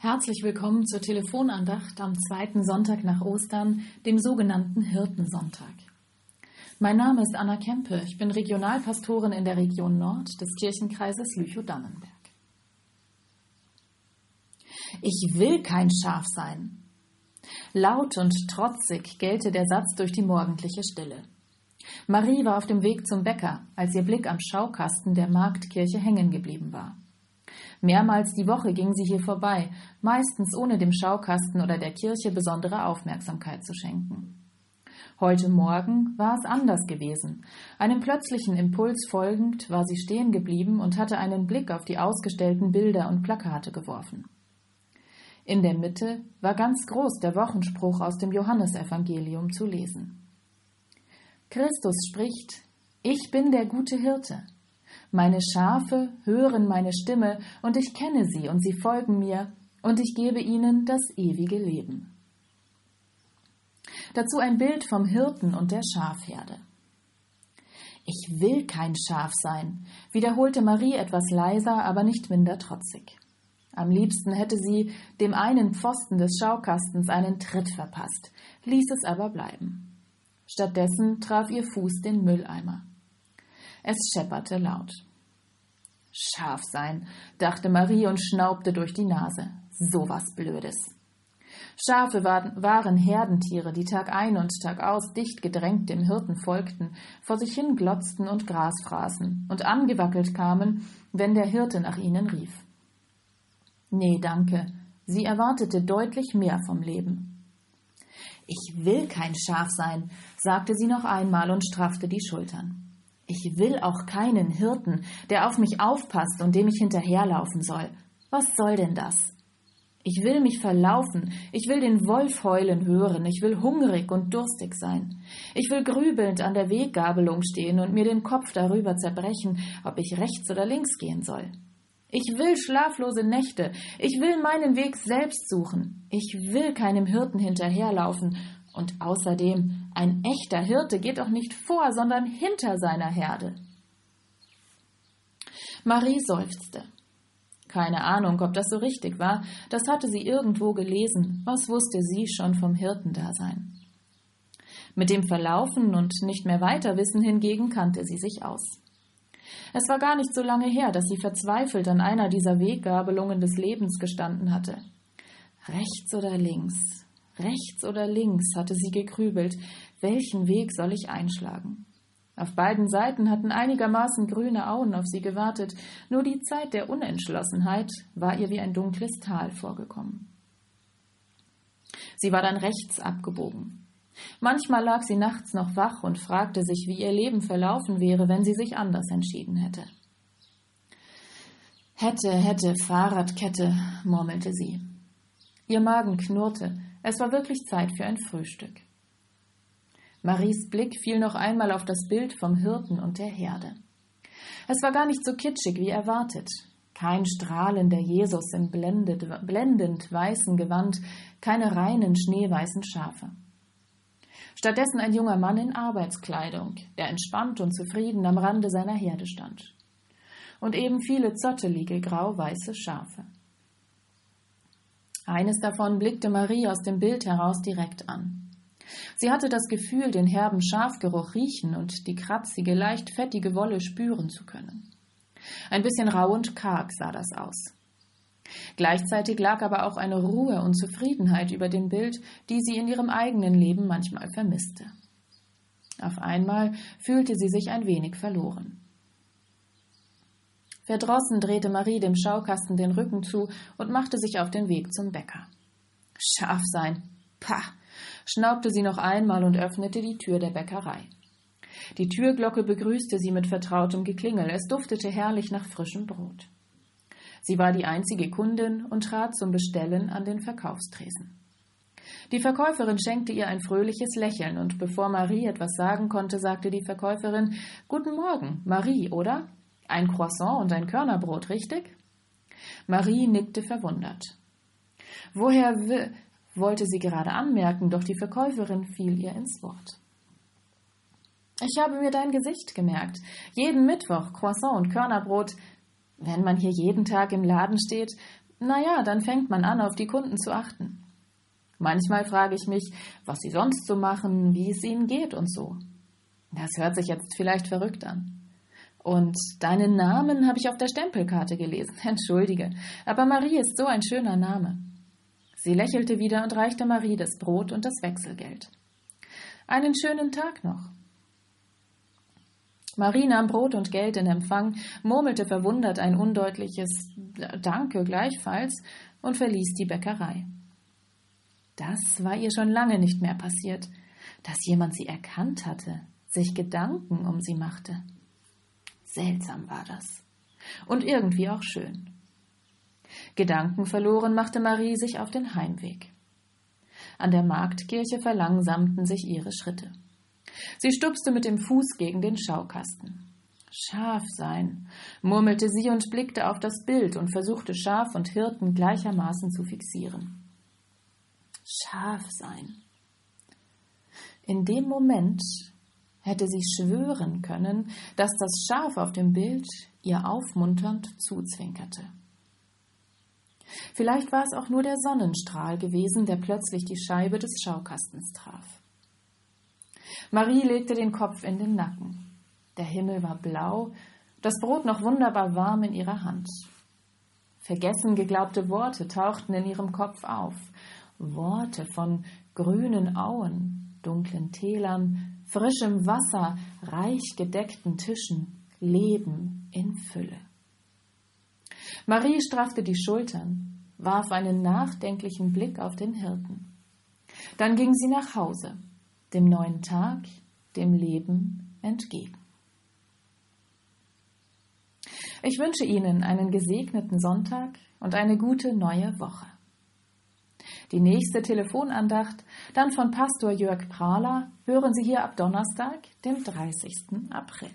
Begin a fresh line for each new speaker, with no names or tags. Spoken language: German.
Herzlich willkommen zur Telefonandacht am zweiten Sonntag nach Ostern, dem sogenannten Hirtensonntag. Mein Name ist Anna Kempe, ich bin Regionalpastorin in der Region Nord des Kirchenkreises Lüchow-Dannenberg. Ich will kein Schaf sein. Laut und trotzig gellte der Satz durch die morgendliche Stille. Marie war auf dem Weg zum Bäcker, als ihr Blick am Schaukasten der Marktkirche hängen geblieben war. Mehrmals die Woche ging sie hier vorbei, meistens ohne dem Schaukasten oder der Kirche besondere Aufmerksamkeit zu schenken. Heute Morgen war es anders gewesen. Einem plötzlichen Impuls folgend war sie stehen geblieben und hatte einen Blick auf die ausgestellten Bilder und Plakate geworfen. In der Mitte war ganz groß der Wochenspruch aus dem Johannesevangelium zu lesen. Christus spricht, Ich bin der gute Hirte. Meine Schafe hören meine Stimme, und ich kenne sie, und sie folgen mir, und ich gebe ihnen das ewige Leben. Dazu ein Bild vom Hirten und der Schafherde. Ich will kein Schaf sein, wiederholte Marie etwas leiser, aber nicht minder trotzig. Am liebsten hätte sie dem einen Pfosten des Schaukastens einen Tritt verpasst, ließ es aber bleiben. Stattdessen traf ihr Fuß den Mülleimer. Es schepperte laut. Scharf sein, dachte Marie und schnaubte durch die Nase. So was Blödes. Schafe waren, waren Herdentiere, die Tag ein und Tag aus dicht gedrängt dem Hirten folgten, vor sich hin glotzten und Gras fraßen und angewackelt kamen, wenn der Hirte nach ihnen rief. Nee, danke. Sie erwartete deutlich mehr vom Leben. Ich will kein Schaf sein, sagte sie noch einmal und straffte die Schultern. Ich will auch keinen Hirten, der auf mich aufpasst und dem ich hinterherlaufen soll. Was soll denn das? Ich will mich verlaufen, ich will den Wolf heulen hören, ich will hungrig und durstig sein. Ich will grübelnd an der Weggabelung stehen und mir den Kopf darüber zerbrechen, ob ich rechts oder links gehen soll. Ich will schlaflose Nächte, ich will meinen Weg selbst suchen, ich will keinem Hirten hinterherlaufen und außerdem, ein echter Hirte geht doch nicht vor, sondern hinter seiner Herde. Marie seufzte. Keine Ahnung, ob das so richtig war, das hatte sie irgendwo gelesen, was wusste sie schon vom Hirtendasein. Mit dem Verlaufen und nicht mehr weiterwissen hingegen kannte sie sich aus. Es war gar nicht so lange her, dass sie verzweifelt an einer dieser Weggabelungen des Lebens gestanden hatte. Rechts oder links, Rechts oder links hatte sie gegrübelt, welchen Weg soll ich einschlagen? Auf beiden Seiten hatten einigermaßen grüne Auen auf sie gewartet, nur die Zeit der Unentschlossenheit war ihr wie ein dunkles Tal vorgekommen. Sie war dann rechts abgebogen. Manchmal lag sie nachts noch wach und fragte sich, wie ihr Leben verlaufen wäre, wenn sie sich anders entschieden hätte. Hätte, hätte, Fahrradkette, murmelte sie. Ihr Magen knurrte, es war wirklich Zeit für ein Frühstück. Maries Blick fiel noch einmal auf das Bild vom Hirten und der Herde. Es war gar nicht so kitschig wie erwartet. Kein strahlender Jesus im blendend, weißen Gewand, keine reinen schneeweißen Schafe. Stattdessen ein junger Mann in Arbeitskleidung, der entspannt und zufrieden am Rande seiner Herde stand. Und eben viele zottelige grau-weiße Schafe. Eines davon blickte Marie aus dem Bild heraus direkt an. Sie hatte das Gefühl, den herben Schafgeruch riechen und die kratzige, leicht fettige Wolle spüren zu können. Ein bisschen rau und karg sah das aus. Gleichzeitig lag aber auch eine Ruhe und Zufriedenheit über dem Bild, die sie in ihrem eigenen Leben manchmal vermisste. Auf einmal fühlte sie sich ein wenig verloren. Verdrossen drehte Marie dem Schaukasten den Rücken zu und machte sich auf den Weg zum Bäcker. Scharf sein. Pah! schnaubte sie noch einmal und öffnete die Tür der Bäckerei. Die Türglocke begrüßte sie mit vertrautem Geklingel. Es duftete herrlich nach frischem Brot. Sie war die einzige Kundin und trat zum Bestellen an den Verkaufstresen. Die Verkäuferin schenkte ihr ein fröhliches Lächeln, und bevor Marie etwas sagen konnte, sagte die Verkäuferin Guten Morgen, Marie, oder? Ein Croissant und ein Körnerbrot, richtig? Marie nickte verwundert. Woher wollte sie gerade anmerken, doch die Verkäuferin fiel ihr ins Wort. Ich habe mir dein Gesicht gemerkt. Jeden Mittwoch Croissant und Körnerbrot. Wenn man hier jeden Tag im Laden steht, na ja, dann fängt man an, auf die Kunden zu achten. Manchmal frage ich mich, was sie sonst so machen, wie es ihnen geht und so. Das hört sich jetzt vielleicht verrückt an. Und deinen Namen habe ich auf der Stempelkarte gelesen. Entschuldige, aber Marie ist so ein schöner Name. Sie lächelte wieder und reichte Marie das Brot und das Wechselgeld. Einen schönen Tag noch. Marie nahm Brot und Geld in Empfang, murmelte verwundert ein undeutliches Danke gleichfalls und verließ die Bäckerei. Das war ihr schon lange nicht mehr passiert, dass jemand sie erkannt hatte, sich Gedanken um sie machte. Seltsam war das. Und irgendwie auch schön. Gedanken verloren machte Marie sich auf den Heimweg. An der Marktkirche verlangsamten sich ihre Schritte. Sie stupste mit dem Fuß gegen den Schaukasten. Schaf sein, murmelte sie und blickte auf das Bild und versuchte Schaf und Hirten gleichermaßen zu fixieren. Schaf sein. In dem Moment hätte sie schwören können, dass das Schaf auf dem Bild ihr aufmunternd zuzwinkerte. Vielleicht war es auch nur der Sonnenstrahl gewesen, der plötzlich die Scheibe des Schaukastens traf. Marie legte den Kopf in den Nacken. Der Himmel war blau, das Brot noch wunderbar warm in ihrer Hand. Vergessen geglaubte Worte tauchten in ihrem Kopf auf. Worte von grünen Auen, dunklen Tälern, frischem Wasser, reich gedeckten Tischen, Leben in Fülle. Marie straffte die Schultern, warf einen nachdenklichen Blick auf den Hirten. Dann ging sie nach Hause dem neuen Tag, dem Leben entgegen. Ich wünsche Ihnen einen gesegneten Sonntag und eine gute neue Woche. Die nächste Telefonandacht, dann von Pastor Jörg Prahler, hören Sie hier ab Donnerstag, dem 30. April.